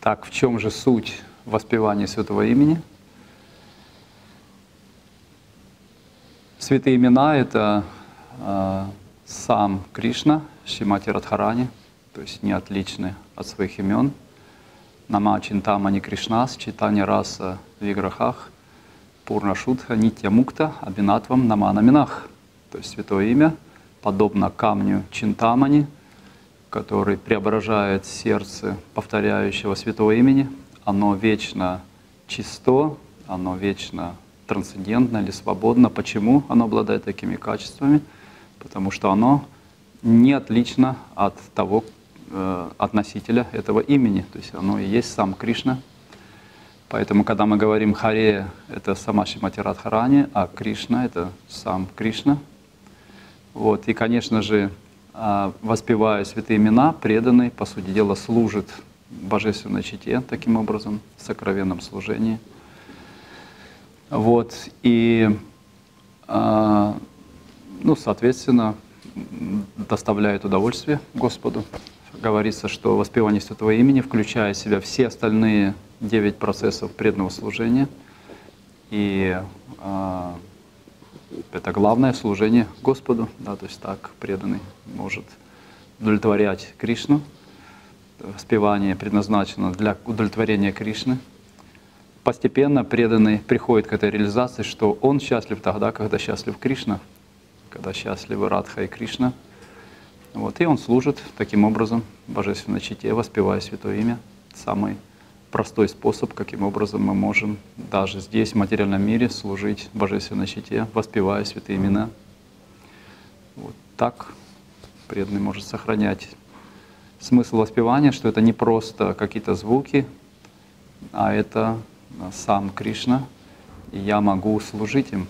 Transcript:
Так, в чем же суть воспевания святого имени? Святые имена — это э, сам Кришна, Шимати Радхарани, то есть не отличны от своих имен. Нама Чинтамани Кришнас, читание раса Виграхах, Пурна Шутха, Нитья Мукта, Абинатвам Намана Минах. То есть святое имя, подобно камню Чинтамани, который преображает сердце повторяющего святого имени. Оно вечно чисто, оно вечно трансцендентно или свободно. Почему оно обладает такими качествами? Потому что оно не отлично от того, э, от носителя этого имени. То есть оно и есть сам Кришна. Поэтому, когда мы говорим Харе, это сама Шимати Радхарани, а Кришна — это сам Кришна. Вот. И, конечно же, воспевая святые имена, преданный, по сути дела, служит божественной чите таким образом, в сокровенном служении. Вот. И, а, ну, соответственно, доставляет удовольствие Господу. Говорится, что воспевание Святого имени, включая в себя все остальные девять процессов преданного служения, и э, это главное служение Господу, да, то есть так преданный может удовлетворять Кришну. Воспевание предназначено для удовлетворения Кришны. Постепенно преданный приходит к этой реализации, что он счастлив тогда, когда счастлив Кришна, когда счастливы Радха и Кришна. Вот, и он служит таким образом Божественной чите, воспевая Святое Имя. Самый простой способ, каким образом мы можем даже здесь, в материальном мире, служить Божественной чите, воспевая святые имена. Вот так преданный может сохранять смысл воспевания, что это не просто какие-то звуки, а это сам Кришна, и я могу служить им.